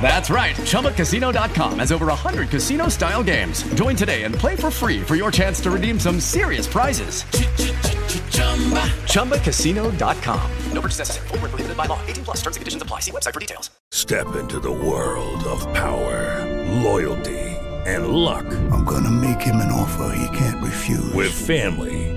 That's right. ChumbaCasino.com has over 100 casino style games. Join today and play for free for your chance to redeem some serious prizes. ChumbaCasino.com. No purchase necessary. Full prohibited by law. 18 plus terms and conditions apply. See website for details. Step into the world of power, loyalty, and luck. I'm going to make him an offer he can't refuse. With family,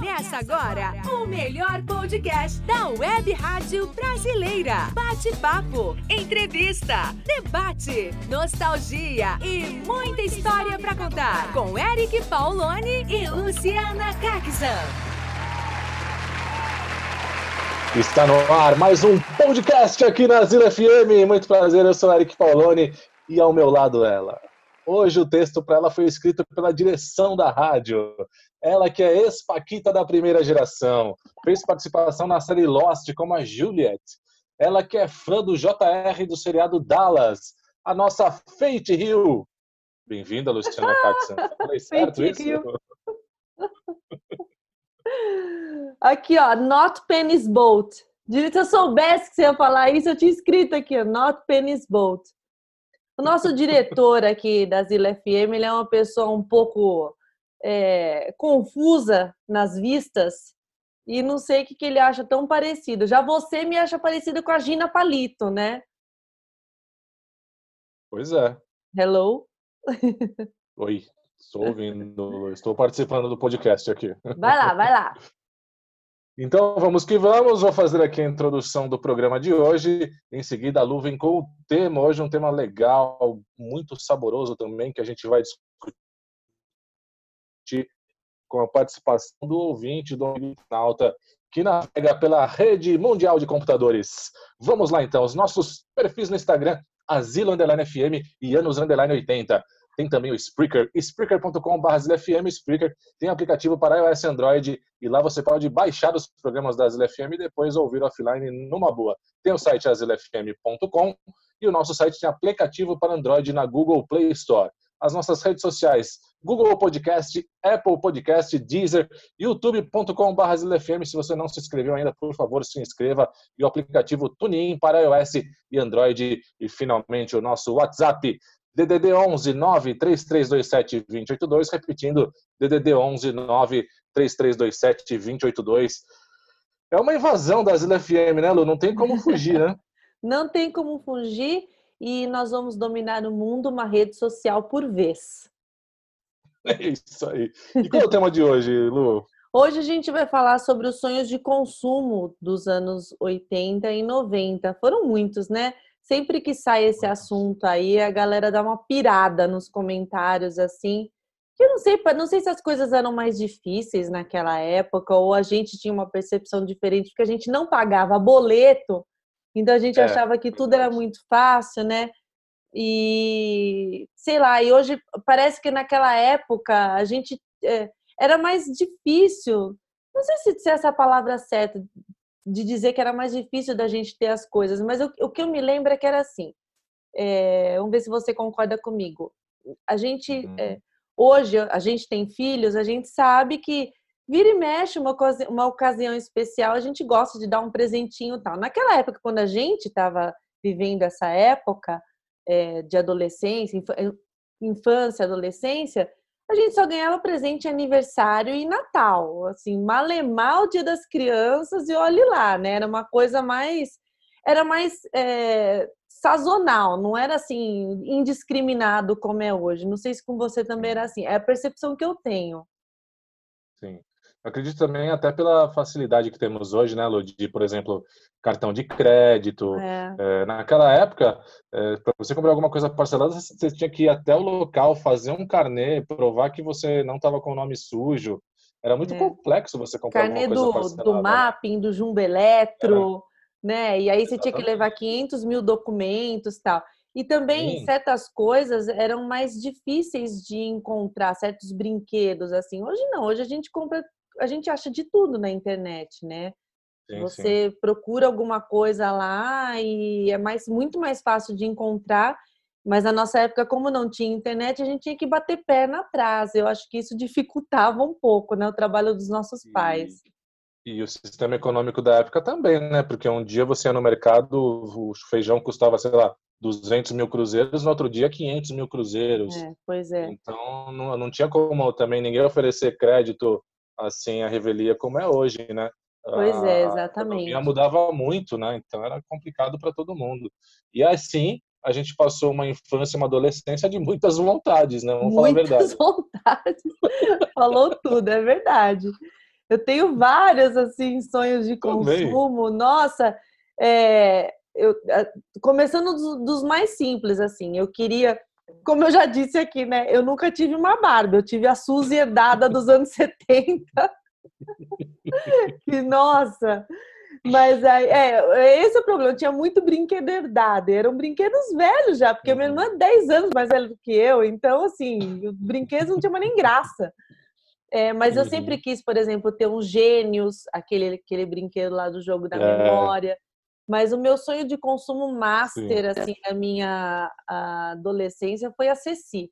Começa agora o melhor podcast da web rádio brasileira. Bate-papo, entrevista, debate, nostalgia e muita história para contar. Com Eric Pauloni e Luciana Caxan. Está no ar mais um podcast aqui na Zila FM. Muito prazer, eu sou Eric Pauloni e ao meu lado ela. Hoje o texto para ela foi escrito pela direção da rádio. Ela que é ex-paquita da primeira geração. Fez participação na série Lost como a Juliet. Ela que é fã do JR do seriado Dallas. A nossa Fate Hill. Bem-vinda, Luciana Caxon. Falei certo isso? Aqui, ó, not penis boat. Se eu soubesse que você ia falar isso, eu tinha escrito aqui, ó, not penis boat. O nosso diretor aqui da Zila FM, ele é uma pessoa um pouco é, confusa nas vistas e não sei o que, que ele acha tão parecido. Já você me acha parecida com a Gina Palito, né? Pois é. Hello? Oi, estou ouvindo, estou participando do podcast aqui. Vai lá, vai lá. Então vamos que vamos, vou fazer aqui a introdução do programa de hoje. Em seguida, a Lu vem com o tema. Hoje um tema legal, muito saboroso também, que a gente vai discutir com a participação do ouvinte, do internauta, que navega pela rede mundial de computadores. Vamos lá então, os nossos perfis no Instagram, Asilo Underline FM e Anos Underline 80. Tem também o Spreaker, spreaker.com.br Spreaker. Tem aplicativo para iOS e Android e lá você pode baixar os programas da Asilo FM e depois ouvir offline numa boa. Tem o site asilofm.com e o nosso site tem aplicativo para Android na Google Play Store. As nossas redes sociais, Google Podcast, Apple Podcast, Deezer, youtube.com.br Se você não se inscreveu ainda, por favor, se inscreva. E o aplicativo TuneIn para iOS e Android. E finalmente o nosso WhatsApp, DDD 11 93327 2082, repetindo, DDD 11 93327 2082. É uma invasão da Zila FM, né, Lu? Não tem como fugir, né? Não tem como fugir e nós vamos dominar o mundo uma rede social por vez. É isso aí. E qual é o tema de hoje, Lu? Hoje a gente vai falar sobre os sonhos de consumo dos anos 80 e 90. Foram muitos, né? Sempre que sai esse assunto aí, a galera dá uma pirada nos comentários assim. Eu não sei, não sei se as coisas eram mais difíceis naquela época ou a gente tinha uma percepção diferente porque a gente não pagava boleto, então a gente é. achava que tudo era muito fácil, né? E sei lá, e hoje parece que naquela época a gente é, era mais difícil. Não sei se, se essa é a palavra certa de dizer que era mais difícil da gente ter as coisas, mas o, o que eu me lembro é que era assim. É, vamos ver se você concorda comigo. A gente uhum. é, hoje a gente tem filhos, a gente sabe que vira e mexe uma, uma ocasião especial, a gente gosta de dar um presentinho tal. Naquela época, quando a gente estava vivendo essa época é, de adolescência, infância, adolescência, a gente só ganhava presente aniversário e Natal. Assim, malemar o dia das crianças e olhe lá, né? Era uma coisa mais. Era mais é, sazonal, não era assim, indiscriminado como é hoje. Não sei se com você também era assim. É a percepção que eu tenho. Sim. Acredito também até pela facilidade que temos hoje, né, Lu, de, por exemplo, cartão de crédito. É. É, naquela época, é, para você comprar alguma coisa parcelada, você tinha que ir até o local, fazer um carnê, provar que você não estava com o nome sujo. Era muito É. complexo você comprar Carnê alguma coisa do, parcelada. do mapping, do Jumbo Eletro, né? E aí você tinha que Exatamente. levar 500 mil documentos e tal. E também Sim. certas coisas eram mais difíceis de encontrar, certos brinquedos, assim. Hoje não, hoje a gente compra, a gente acha de tudo na internet, né? Sim, sim. Você procura alguma coisa lá e é mais, muito mais fácil de encontrar. Mas na nossa época, como não tinha internet, a gente tinha que bater perna atrás. Eu acho que isso dificultava um pouco, né? O trabalho dos nossos E- pais. E o sistema econômico da época também, né? Porque um dia você ia no mercado, o feijão custava, sei lá, 200 mil cruzeiros, no outro dia 500 mil cruzeiros. É, pois é. Então não, não tinha como também ninguém oferecer crédito assim à revelia como é hoje, né? Pois é, A exatamente. economia mudava muito, né? Então era complicado para todo mundo. E assim a gente passou uma infância, uma adolescência de muitas vontades, né? Vamos falar a Muitas verdade. vontades. Falou tudo, é verdade. Eu tenho vários assim sonhos de Também. consumo. Nossa, é, eu, a- começando dos, dos mais simples assim. Eu queria, como eu já disse aqui, né? Eu nunca tive uma Barbie. Eu tive a Suzy herdada dos anos 70. que nossa. Mas aí, é, esse é o problema. Eu tinha muito brinquedo herdado. Eram brinquedos velhos já, porque minha irmã é 10 anos mais velha do que eu. Então, assim, os brinquedos não tinham nem graça. É, mas eu Uhum. sempre quis, por exemplo, ter um Gênios, aquele, aquele brinquedo lá do jogo da É. memória. Mas o meu sonho de consumo master, assim, na minha adolescência foi a Ceci.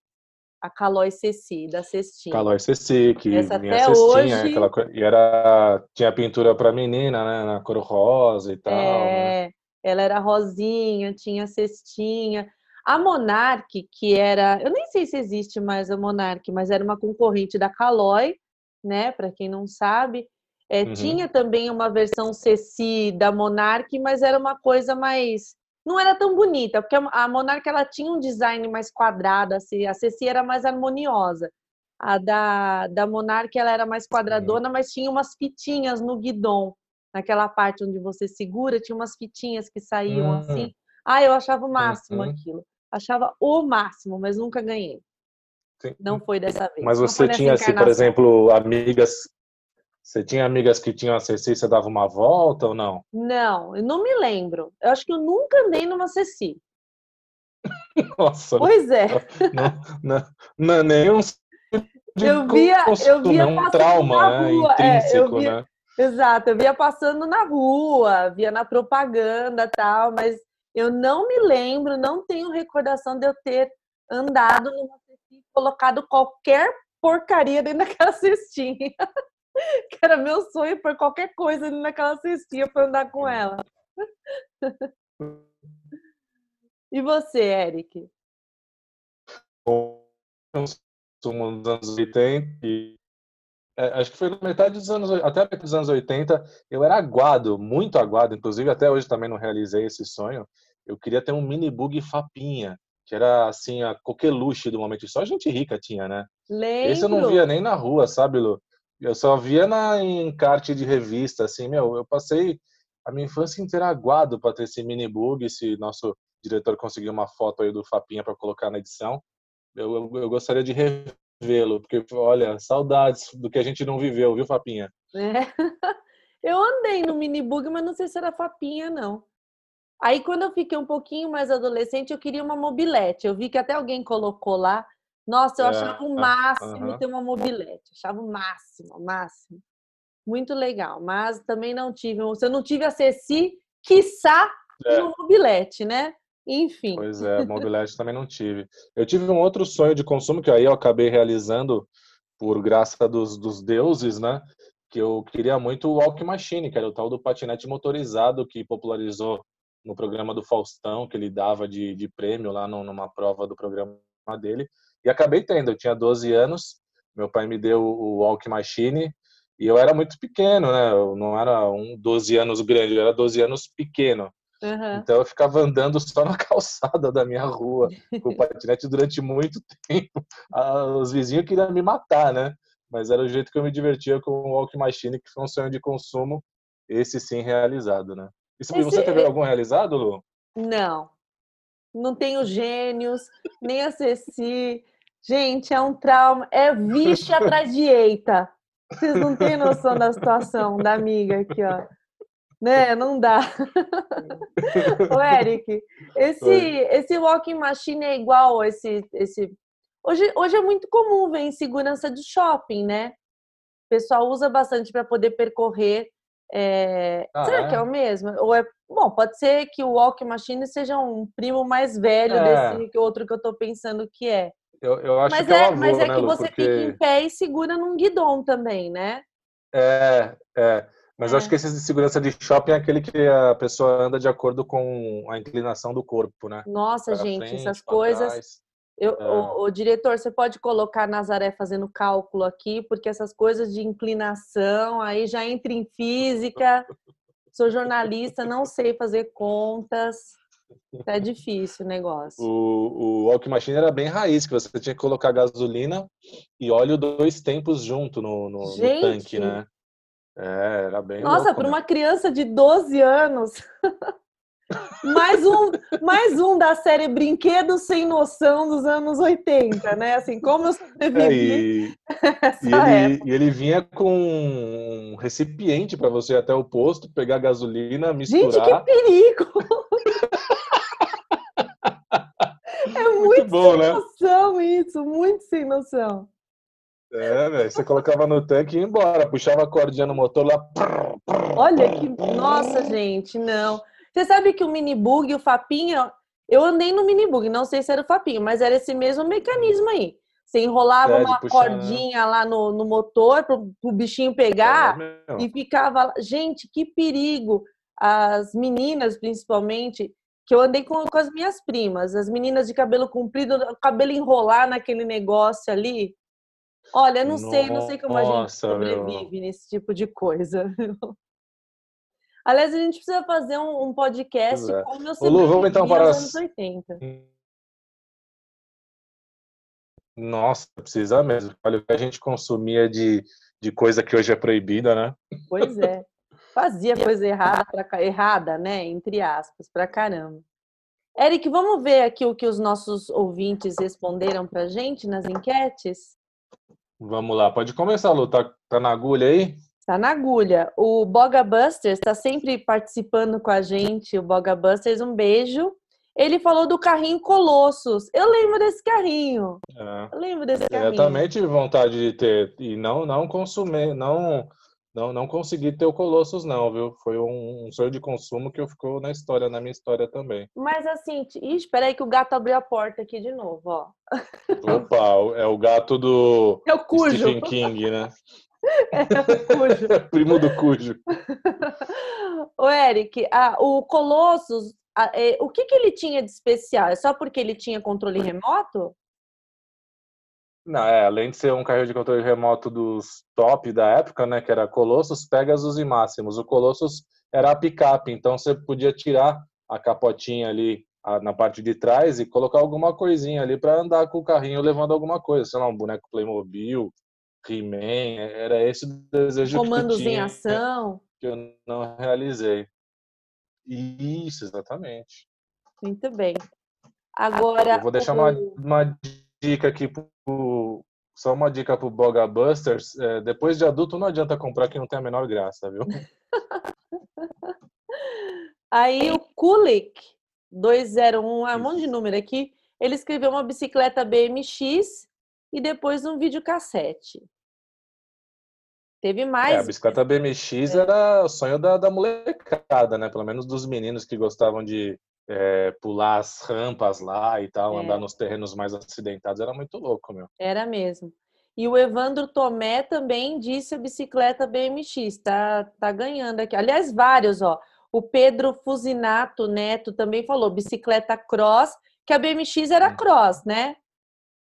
A Calói Ceci, da Cestinha. Calói Ceci, que Essa vinha até cestinha, hoje- aquela e era tinha pintura para menina, né, na cor rosa e tal, né? É, ela era rosinha, tinha cestinha. A Monark, que era, eu nem sei se existe mais a Monark, mas era uma concorrente da Caloi, né? Para quem não sabe, É, Uhum. tinha também uma versão Ceci da Monark, mas era uma coisa mais não era tão bonita, porque a Monark ela tinha um design mais quadrado, assim, a Ceci era mais harmoniosa. A da, da Monark ela era mais quadradona, mas tinha umas fitinhas no guidão. Naquela parte onde você segura, tinha umas fitinhas que saíam Hum. assim. Ah, eu achava o máximo Uhum. aquilo. Achava o máximo, mas nunca ganhei. Sim. Não foi dessa vez. Mas você tinha, assim, por exemplo, amigas. Você tinha amigas que tinham a Ceci, você dava uma volta ou não? Não, eu não me lembro. Eu acho que eu nunca andei numa Ceci. Nossa, Pois é. não, não, não é nenhum. de Eu via- eu via é um passando trauma, na né? rua, é, eu via- né? Exato, eu via passando na rua, via na propaganda tal, mas eu não me lembro, não tenho recordação de eu ter andado numa cestinha e colocado qualquer porcaria dentro daquela cestinha. que era meu sonho por qualquer coisa dentro daquela cestinha para andar com ela. e você, Eric? consumo nos anos 80 e é, acho que foi na metade dos anos até a metade dos anos 80 eu era aguado muito aguado inclusive até hoje também não realizei esse sonho eu queria ter um mini bug Fapinha que era assim a coqueluche do momento só gente rica tinha né Lembro. esse eu não via nem na rua sabe Lu eu só via na em encarte de revista assim meu eu passei a minha infância inteira aguado para ter esse mini bug se nosso diretor conseguir uma foto aí do Fapinha para colocar na edição eu, eu, eu gostaria de revê-lo, porque, olha, saudades do que a gente não viveu, viu, Fapinha? É. Eu andei no mini bug, mas não sei se era papinha, não. Aí, quando eu fiquei um pouquinho mais adolescente, eu queria uma mobilete. Eu vi que até alguém colocou lá. Nossa, eu É, achava o máximo aham. ter uma mobilete. Achava o máximo, o máximo. Muito legal. Mas também não tive. Se eu não tive a Ceci, quiçá É. uma mobilete, né? Enfim. Pois é, mobilete também não tive. Eu tive um outro sonho de consumo que aí eu acabei realizando por graça dos, dos deuses, né? Que eu queria muito o Walk Machine, que era o tal do patinete motorizado que popularizou no programa do Faustão, que ele dava de, de prêmio lá no- numa prova do programa dele. E acabei tendo, eu tinha 12 anos, meu pai me deu o Walk Machine e eu era muito pequeno, né? Eu não era um 12 anos grande, eu era 12 anos pequeno. Aham. Então eu ficava andando só na calçada da minha rua com o patinete durante muito tempo. Ah, Os vizinhos queriam me matar, né? mas era o jeito que eu me divertia com o Walk Machine, que foi um sonho de consumo, esse sim realizado, né? E se- Esse- você teve algum realizado, Lu? Não. Não tenho gênios, nem a Ceci. Gente, é um trauma. É vixe atrás de eita. Vocês não têm noção da situação da amiga aqui, ó. Né? Não dá. Ô, Eric, esse, Oi. esse walking machine é igual esse, esse. Hoje, hoje é muito comum ver em segurança de shopping, né? O pessoal usa bastante para poder percorrer. é, Ah, Será é? que é o mesmo? Ou é... Bom, pode ser que o walking machine seja um primo mais velho É. desse que outro que eu tô pensando que é. Eu, eu acho Mas que é é, avô, mas é né, que Lu? você Porque... fica em pé e segura num guidão também, né? É, é. Mas eu É. acho que esse de segurança de shopping é aquele que a pessoa anda de acordo com a inclinação do corpo, né? Nossa, Pra gente, frente, essas coisas. trás. Eu, É. o, o diretor, você pode colocar Nazaré fazendo cálculo aqui, porque essas coisas de inclinação aí já entra em física. Sou jornalista, não sei fazer contas. Tá difícil o negócio. O, o Walk Machine era bem raiz, que você tinha que colocar gasolina e óleo dois tempos junto no, no, no tanque, né? É, era bem Nossa, para né? uma criança de 12 anos. mais um, mais um da série Brinquedos sem noção dos anos 80, né? Assim, como eu É, sobrevivi e, essa e ele, e ele vinha com um recipiente para você ir até o posto, pegar gasolina, Gente, que misturar. perigo! É muito, Muito bom, sem né? noção isso, muito sem noção. É, velho. Você colocava no tanque e ia embora. Puxava a cordinha no motor lá. Olha que. Nossa, gente, não. Você sabe que o minibug, o Fapinha. Eu andei no minibug, não sei se era o Fapinha, mas era esse mesmo mecanismo aí. Você enrolava É, uma puxar, né? cordinha lá no, no motor pro, pro bichinho pegar É, e ficava. lá. Gente, que perigo! As meninas, principalmente, que eu andei com, com as minhas primas, as meninas de cabelo comprido, o cabelo enrolar naquele negócio ali. Olha, não sei, não sei como a gente Nossa, meu. sobrevive nesse tipo de coisa. Aliás, a gente precisa fazer um, um podcast é. como eu Lu, vamos então para as- anos 80. Nossa, precisa mesmo. Olha o que a gente consumia de, de coisa que hoje é proibida, né? Pois é. Fazia coisa errada, pra, errada, né? Entre aspas, pra caramba. Eric, vamos ver aqui o que os nossos ouvintes responderam pra gente nas enquetes? Vamos lá, pode começar, Lu. Tá, tá na agulha aí? Tá na agulha. O Boga Busters está sempre participando com a gente. O Boga Busters, um beijo. Ele falou do carrinho Colossus. Eu lembro desse carrinho. É. Eu lembro desse Eu carrinho. também tive vontade de ter e não não consumir, não não não consegui ter o Colossus não, viu? Foi um, um sonho de consumo que ficou na história, na minha história também. Mas assim, ih, espera aí que o gato abriu a porta aqui de novo, ó. Opa, o- é o gato do É o cujo. Stephen King, né? É o cujo. Primo do Cujo. Ô, Eric, ah, o Colossus, ah, é, o que, que ele tinha de especial? É só porque ele tinha controle remoto? Não, é, além de ser um carrinho de controle remoto dos top da época, né, que era Colossus, Pegasus e Máximos. O Colossus era a picape, então você podia tirar a capotinha ali a- na parte de trás e colocar alguma coisinha ali para andar com o carrinho levando alguma coisa, sei lá, um boneco Playmobil, He-Man, é- era esse o desejo Comandos que tu em tinha, ação? que eu não realizei. Isso, exatamente. Muito bem. Agora. Eu vou deixar uma, uma dica aqui pro, só uma dica pro Boga Busters. É, depois de adulto não adianta comprar que não tem a menor graça, viu? Aí o Kulik 201, ah, um monte de número aqui, ele escreveu uma bicicleta BMX e depois um videocassete. Teve É, a mais. bicicleta BMX era o sonho da, da molecada, né? Pelo menos dos meninos que gostavam de é, pular as rampas lá e tal, É. andar nos terrenos mais acidentados. Era muito louco, meu. Era mesmo. E o Evandro Tomé também disse a bicicleta BMX, tá, tá ganhando aqui. Aliás, vários, ó. O Pedro Fusinato Neto também falou bicicleta cross, que a BMX era cross, né?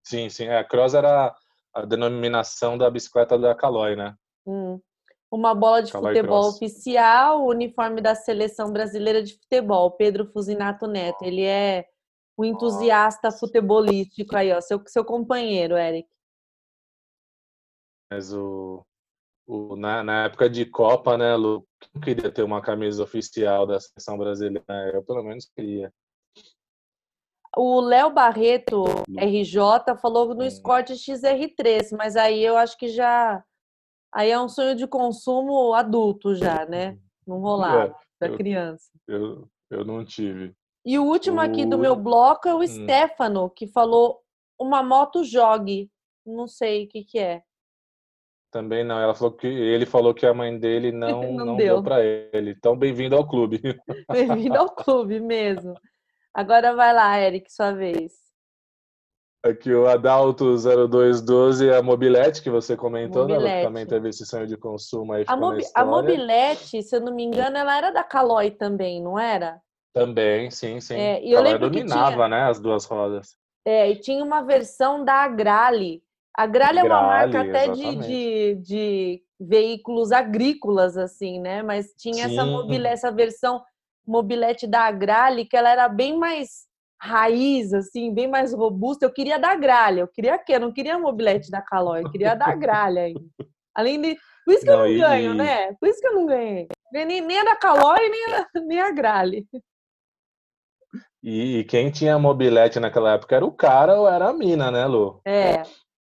Sim, sim. É, a Cross era a denominação da bicicleta da Caloi, né? Hum. Uma bola de Caloi futebol oficial, o uniforme da seleção brasileira de futebol, Pedro Fusinato Neto. Ele é um entusiasta futebolístico aí, ó, seu, seu companheiro, Eric. Mas o, o na, na época de Copa, né, Lu, queria ter uma camisa oficial da seleção brasileira? Eu pelo menos queria. O Léo Barreto, Hum. RJ, falou no Hum. Scott XR3, mas aí eu acho que já. Aí é um sonho de consumo adulto já, né? Não rolava da É, eu- criança. Eu, eu não tive. E o último aqui do meu bloco é o Hum. Stefano, que falou uma moto jogue. Não sei o que, que é. Também não. Ela falou que ele falou que a mãe dele não, Não não, deu. deu para ele. Então, bem-vindo ao clube. Bem-vindo ao clube mesmo. Agora vai lá, Eric, sua vez. Aqui o Adalto 0212 é a Mobilete que você comentou, né? Ela Mobilete. também teve esse sonho de consumo aí A, mobi- a. Mobilete, se eu não me engano, ela era da Caloi também, não era? Também, sim, sim. É, e eu lembro dominava, tinha- né, as duas rodas. É, e tinha uma versão da Agrale. A Agrale é uma marca até de, de, de veículos agrícolas, assim, né? Mas tinha essa, Sim. mobile, essa versão mobilete da Agrale, que ela era bem mais raiz, assim, bem mais robusta. Eu queria da Agrale, eu queria que Eu não queria a mobilete da Caloi, eu queria a da Agrale ainda. Além de... Por isso que eu Não, não e- ganho, né? Por isso que eu não ganhei. Nem, nem a da Caloi, nem a, nem a Agrale. E, e quem tinha mobilete naquela época era o cara ou era a mina, né, Lu? É,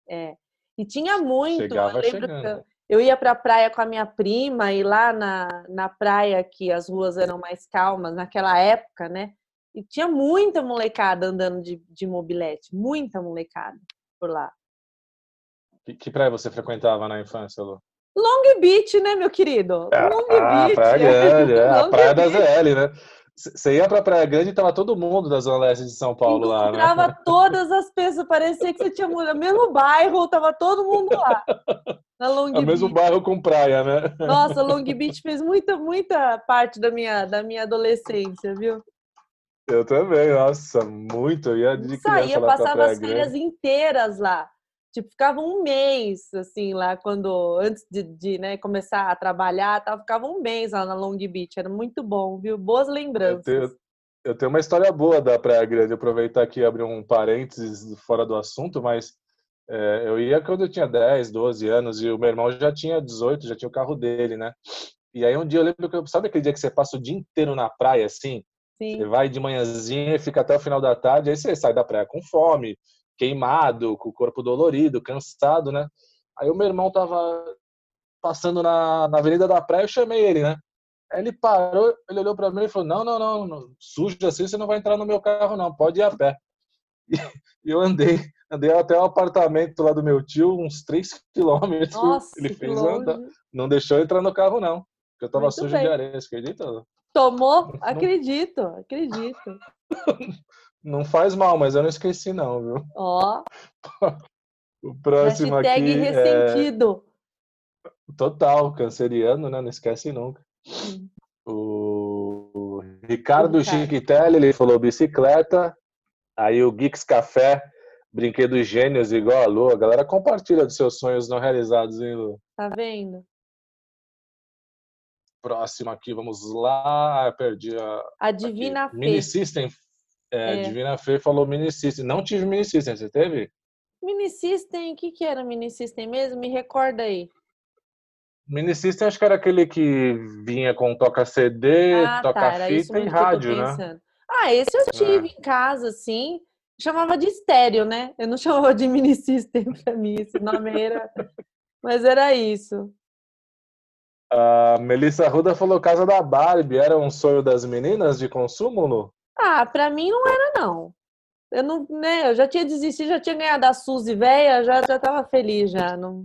é. E tinha muito. Chegava eu lembro que chegando. eu, eu ia para a praia com a minha prima e lá na, na praia que as ruas eram mais calmas naquela época, né? E tinha muita molecada andando de, de mobilete, muita molecada por lá. Que, que praia você frequentava na infância, Lu? Long Beach, né, meu querido? Long Ah, Beach. Praia Grande, é, a praia da Beach. ZL, né? Você ia pra Praia Grande e tava todo mundo da Zona Leste de São Paulo lá, né? Encontrava todas as pessoas, parecia que você tinha mudado. Mesmo bairro, tava todo mundo lá. Na Long É o mesmo Beach. bairro com praia, né? Nossa, Long Beach fez muita, muita parte da minha, da minha adolescência, viu? Eu também, nossa, muito. Eu ia de Saía, pra passava as férias Grande. inteiras lá. Tipo, ficava um mês, assim, lá quando, antes de, de, né, começar a trabalhar, tal, ficava um mês lá na Long Beach. Era muito bom, viu? Boas Eu lembranças. tenho, eu tenho uma história boa da Praia Grande. Aproveitar aqui e abrir um parênteses fora do assunto, mas é, eu ia quando eu tinha 10, 12 anos e o meu irmão já tinha 18, já tinha o carro dele, né? E aí um dia eu lembro que, eu- sabe aquele dia que você passa o dia inteiro na praia, assim? Você Sim. vai de manhãzinha e fica até o final da tarde, aí você sai da praia com fome, queimado, com o corpo dolorido, cansado, né? Aí o meu irmão tava passando na, na avenida da praia, eu chamei ele, né? Aí ele parou, ele olhou pra mim e falou: Não, não, não, não, sujo assim você não vai entrar no meu carro, não, pode ir a pé. E eu andei, andei até o apartamento lá do meu tio, uns 3 quilômetros. Nossa, ele fez andar, não deixou eu entrar no carro, não. Porque eu tava Muito sujo bem. de areia, você acredita? Tomou? Acredito, acredito. Não faz mal, mas eu não esqueci, não, viu? Ó, O próximo hashtag aqui é ressentido. total, canceriano, né? Não esquece nunca. O Ricardo Ricardo. Chiquitelli, ele falou bicicleta. Aí o Geeks Café, brinquedos gênios igual a Lu. A galera compartilha dos seus sonhos não realizados, hein, Lu? Tá vendo? Próximo aqui, vamos lá. Ah, perdi a. A Divina aqui. Fê. Mini System. É, É. Divina Fê falou Mini System. Não tive Mini System, você teve? Mini System, o que, que era Mini System mesmo? Me recorda aí. Mini System acho que era aquele que vinha com toca CD, Ah, toca tá, era isso fita e rádio, né? Ah, esse eu tive em casa, sim. Chamava de estéreo, né? Eu não chamava de mini system pra mim, esse nome era. Mas era isso. A Melissa Ruda falou Casa da Barbie. Era um sonho das meninas de consumo, Lu? Ah, pra mim não era, não. Eu não, né? Eu já tinha desistido, já tinha ganhado a Suzy velha, já, já tava feliz já. Não...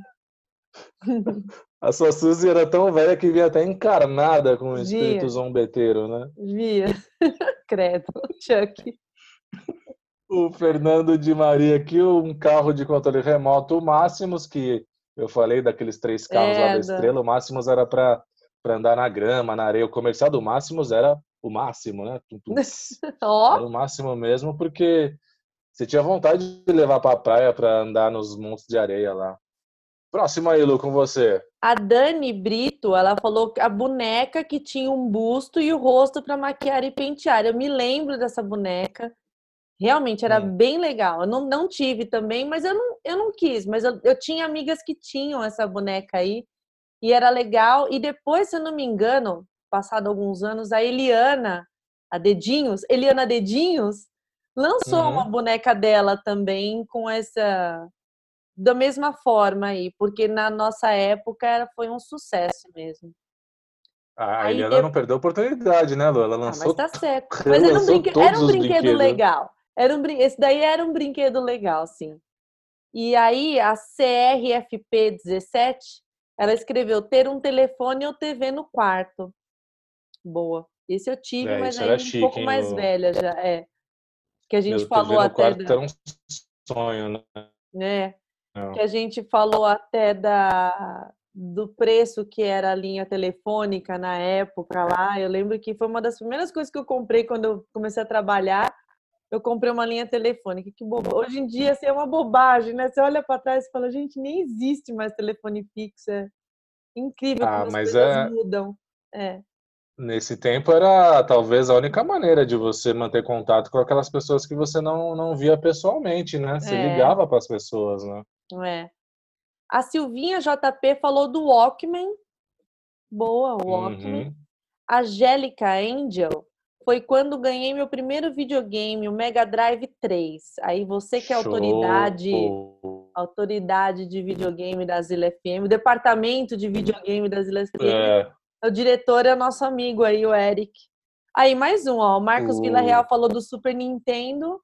A sua Suzy era tão velha que via até encarnada com o espírito zombeteiro, né? Via. Credo, Chuck. O Fernando de Maria aqui, um carro de controle remoto, o Máximos, que eu falei daqueles três carros lá É, da da- Estrela, o Máximos era para andar na grama, na areia. O comercial do Máximos era o máximo, né? Ó, Era o máximo mesmo, porque você tinha vontade de levar pra praia pra andar nos montes de areia lá. Próximo aí, Lu, com você. a Dani Brito, ela falou que a boneca que tinha um busto e o rosto para maquiar e pentear. Eu me lembro dessa boneca. Realmente era Hum. bem legal. Eu não, não tive também, mas eu não, eu não quis. Mas eu, eu tinha amigas que tinham essa boneca aí e era legal. E depois, se eu não me engano, passado alguns anos, a Eliana, a Dedinhos, Eliana Dedinhos, lançou Uhum. uma boneca dela também com essa. Da mesma forma aí, porque na nossa época era, foi um sucesso mesmo. A Aí Eliana de- não perdeu a oportunidade, né, Lu? Ela Ah, lançou. mas tá certo. Mas era um, brinque... era um brinquedo brinquedos. legal. Era um brin... Esse daí era um brinquedo legal, sim. E aí, a CRFP17, ela escreveu ter um telefone ou TV no quarto. Boa. Esse eu tive, É, mas ainda um chique, pouco hein, mais velha já. É. Que a gente Meu, falou TV no até quarto da... era um sonho, né? né? Que a gente falou até da, do preço que era a linha telefônica na época lá. Eu lembro que foi uma das primeiras coisas que eu comprei quando eu comecei a trabalhar. Eu comprei uma linha telefônica. Que boba. Hoje em dia assim, é uma bobagem, né? Você olha para trás e fala, gente, nem existe mais telefone fixo. É incrível Ah, como as mas coisas é- mudam. É. Nesse tempo era talvez a única maneira de você manter contato com aquelas pessoas que você não, não via pessoalmente, né? Você É. ligava para as pessoas, né? É. A Silvinha JP falou do Walkman. Boa, o Walkman. Uhum. A Angélica Angel foi quando ganhei meu primeiro videogame, o Mega Drive 3. Aí você que é autoridade, Show. autoridade de videogame da Zila FM, o departamento de videogame da Zila FM, É, o diretor é o nosso amigo aí, o Eric. Aí mais um, ó, o Marcos O- Villarreal falou do Super Nintendo.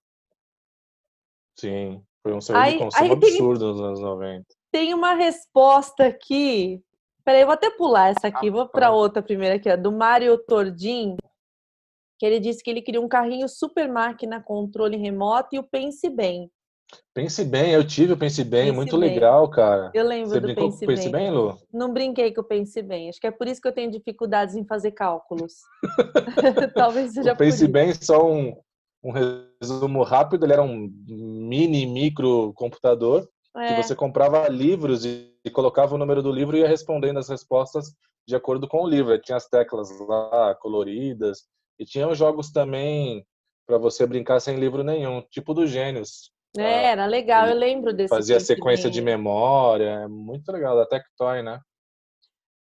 sim. Foi um sonho Aí- de consumo aí tem- absurdo nos anos 90. Tem uma resposta aqui. Peraí, eu vou até pular essa aqui. Vou para outra primeiro aqui, ó, do Mário Tordin, que ele disse que ele queria um carrinho super máquina, controle remoto e o Pense Bem. Pense bem, eu tive o Pense Bem, Pense muito Bem. legal, cara. Eu lembro Você do brincou Pense com o Pense Bem. Bem, Lu? Não brinquei com o Pense Bem. Acho que é por isso que eu tenho dificuldades em fazer cálculos. Talvez seja O por Pense isso. Bem, só um, um resumo rápido, ele era um mini micro computador que É, você comprava livros e, e colocava o número do livro e ia respondendo as respostas de acordo com o livro. Aí Tinha as teclas lá coloridas e tinha os jogos também para você brincar sem livro nenhum, tipo do Gênios. é, era legal, eu lembro desse Fazia sequência de memória, é muito legal, da Tectoy, né?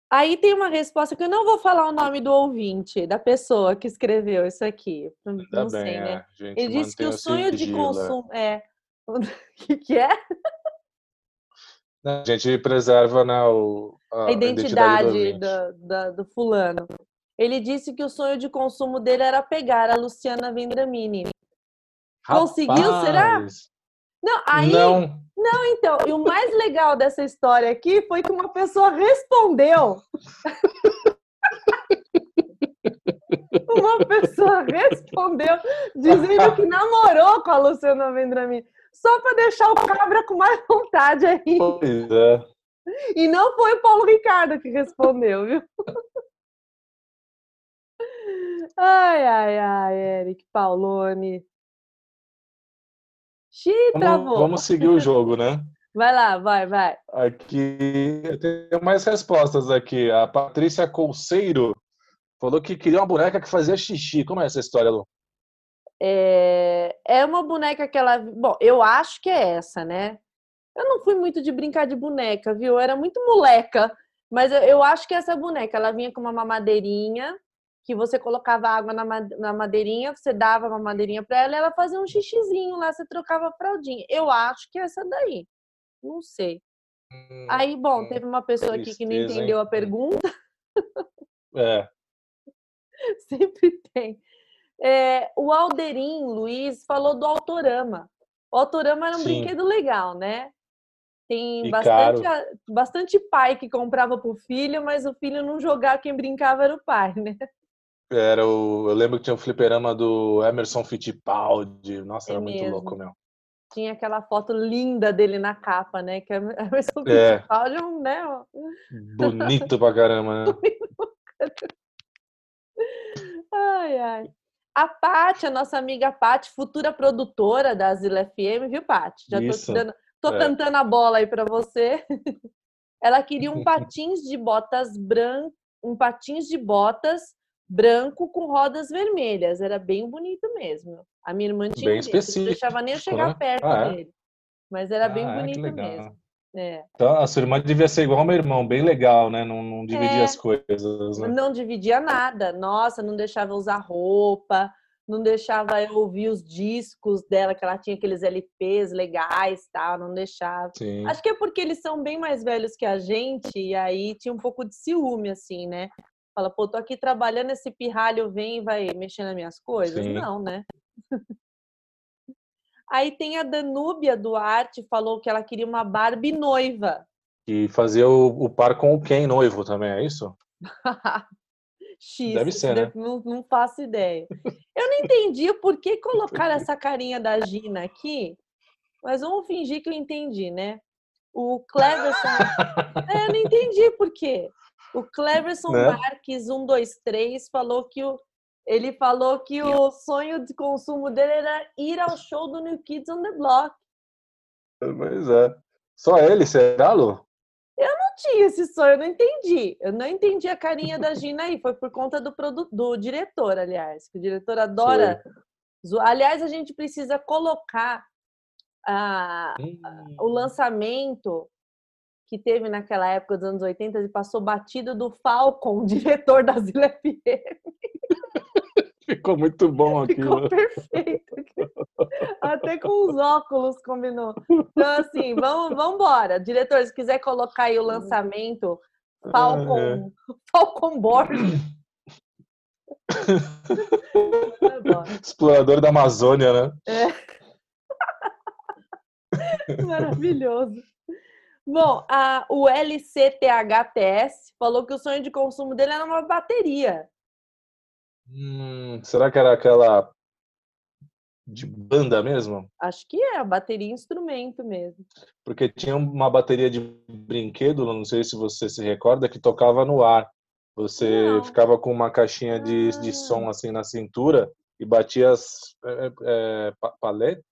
Aí tem uma resposta que eu não vou falar o nome do ouvinte, da pessoa que escreveu isso aqui. Não, Ainda não bem, sei, né? é. Ele disse que o sonho de é. consumo é. O que, que é? A gente preserva né, o, a, A identidade do ouvinte. do, da- do fulano. Ele disse que o sonho de consumo dele era pegar a Luciana Vendramini. Conseguiu, será? Não, aí, Não, não, então, e o mais legal dessa história aqui foi que uma pessoa respondeu. uma pessoa respondeu dizendo que namorou com a Luciana Vendramini. Só para deixar o cabra com mais vontade aí. pois é. E não foi o Paulo Ricardo que respondeu, viu? Ai, ai, ai, Eric Paulone. Vamos, travou. vamos seguir o jogo, né? Vai lá, vai, vai. Aqui tem mais respostas aqui. A Patrícia Colseiro falou que queria uma boneca que fazia xixi. Como é essa história, Lu? É, é uma boneca que ela. Bom, eu acho que é essa, né? Eu não fui muito de brincar de boneca, viu? Eu era muito moleca. Mas eu, eu acho que essa boneca, ela vinha com uma mamadeirinha, que você colocava água na, ma- na madeirinha, você dava uma madeirinha pra ela e ela fazia um xixizinho lá, você trocava a fraldinha. Eu acho que é essa daí. Não sei. Aí, bom, teve uma pessoa aqui que não tristeza, hein? entendeu a pergunta. É, Sempre tem. É, o Alderim Luiz falou do Autorama. O Autorama era um Sim. brinquedo legal, né? Tem E bastante, caro. bastante pai que comprava pro filho, mas o filho não jogava, quem brincava era o pai, né? Era o, eu lembro que tinha o fliperama do Emerson Fittipaldi. Nossa, É era muito mesmo. louco, meu. Tinha aquela foto linda dele na capa, né? Que a Emerson É. Fittipaldi é um, né? Bonito pra caramba, né? Ai, ai. A Paty, a nossa amiga Paty, futura produtora da Asila FM, viu, Paty? Já tô, Isso. dando, tô É. cantando a bola aí pra você. Ela queria um patins de botas brancas, um patins de botas branco com rodas vermelhas. Era bem bonito mesmo. A minha irmã tinha Bem desse, não específico, deixava nem eu chegar né? perto Ah, é? dele. Mas era bem Ah, é, que bonito legal. mesmo. É. Então, a sua irmã devia ser igual ao meu irmão, bem legal, né? Não, não dividia É. as coisas, né? Não dividia nada. Nossa, não deixava eu usar roupa, não deixava eu ouvir os discos dela, que ela tinha aqueles LPs legais, tal, não deixava. Sim. Acho que é porque eles são bem mais velhos que a gente, e aí tinha um pouco de ciúme, assim, né? Fala, pô, tô aqui trabalhando, esse pirralho vem e vai mexer nas minhas coisas? Sim. Não, né? aí tem a Danúbia Duarte, falou que ela queria uma Barbie noiva. E fazia o, o par com o Ken noivo também, é isso? X, Deve ser, né? Não, não faço ideia. Eu não entendi por que colocaram essa carinha da Gina aqui, mas vamos fingir que eu entendi, né? O Cleverson. é, eu não entendi por quê. O Cleverson Né? Marques 123 falou que o. Ele falou que o sonho de consumo dele era ir ao show do New Kids on the Block. Pois é. Só ele, será, Lu? Não tinha esse sonho, eu não entendi. Eu não entendi a carinha da Gina aí. Foi por conta do, produ... do diretor, aliás. Que o diretor adora. Aliás, a gente precisa colocar a- Hum, o lançamento que teve naquela época dos anos 80 e passou batido do Falcon, diretor da Zila FM. Ficou muito bom Ficou aquilo. perfeito. Até com os óculos combinou. Então, assim, vamos, vamos embora. Diretor, se quiser colocar aí o lançamento, Falcon, Falcon Borges. Explorador da Amazônia, né? Maravilhoso. Bom, a, o LCTHTS falou que o sonho de consumo dele era uma bateria. Hum, será que era aquela de banda mesmo? Acho que é, a bateria instrumento mesmo. Porque tinha uma bateria de brinquedo, não sei se você se recorda, que tocava no ar. Você Não. ficava com uma caixinha de, de Ah. som assim na cintura e batia as é, é, palete?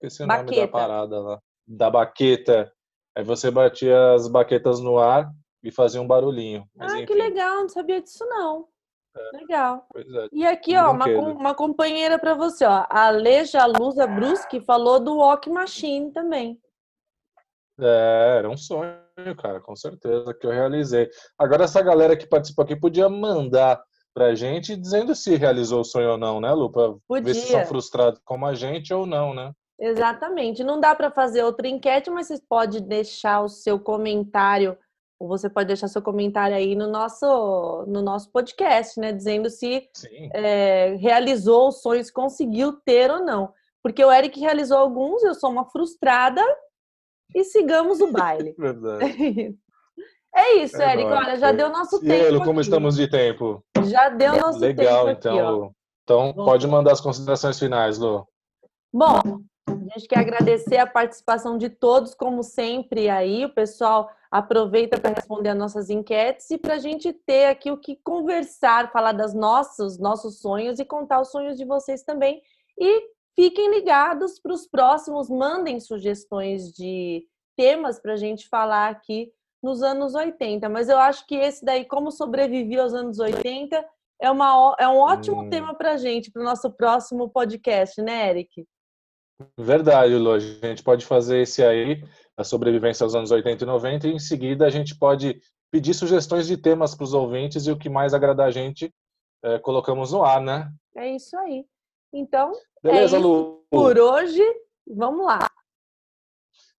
Esqueci o nome da parada lá. Da baqueta. Aí você batia as baquetas no ar e fazia um barulhinho. Mas, ah, que enfim, legal, não sabia disso não. Legal. pois é. E aqui, ó, uma, uma companheira para você, ó. A Aleja Lusa Bruschi falou do Walk Machine também. É, era um sonho, cara, com certeza que eu realizei. Agora, essa galera que participou aqui podia mandar pra gente dizendo se realizou o sonho ou não, né, Lu? Pra ver se Podia. são frustrados como a gente ou não, né? Exatamente. Não dá para fazer outra enquete, mas você pode deixar o seu comentário, ou você pode deixar seu comentário aí no nosso, no nosso podcast, né? Dizendo se é, realizou os sonhos, conseguiu ter ou não. Porque o Eric realizou alguns, eu sou uma frustrada, e sigamos o baile. Verdade. É isso, É Eric. nóis. Olha, já deu nosso E tempo. Lu, como aqui. estamos de tempo? Já deu nosso Legal, tempo aqui, então. Lu. Então, Vamos pode mandar as considerações finais, Lu. Bom, a gente quer agradecer a participação de todos, como sempre, aí. O pessoal aproveita para responder as nossas enquetes e para a gente ter aqui o que conversar, falar das nossas, nossos sonhos e contar os sonhos de vocês também. E fiquem ligados para os próximos, mandem sugestões de temas para a gente falar aqui nos anos 80. Mas eu acho que esse daí, como sobreviver aos anos 80, é, uma, é um ótimo Hum. tema para a gente, para o nosso próximo podcast, né, Eric? Verdade, Lu. A gente pode fazer esse aí, a sobrevivência aos anos 80 e 90, e em seguida a gente pode pedir sugestões de temas para os ouvintes e o que mais agradar a gente, eh, colocamos no ar, né? É isso aí. Então, Beleza, é isso Lu? por hoje, vamos lá.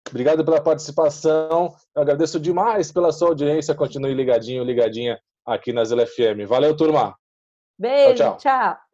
Obrigado pela participação. Eu agradeço demais pela sua audiência. Continue ligadinho, ligadinha aqui na Zila FM. Valeu, turma. Beijo, tchau. tchau.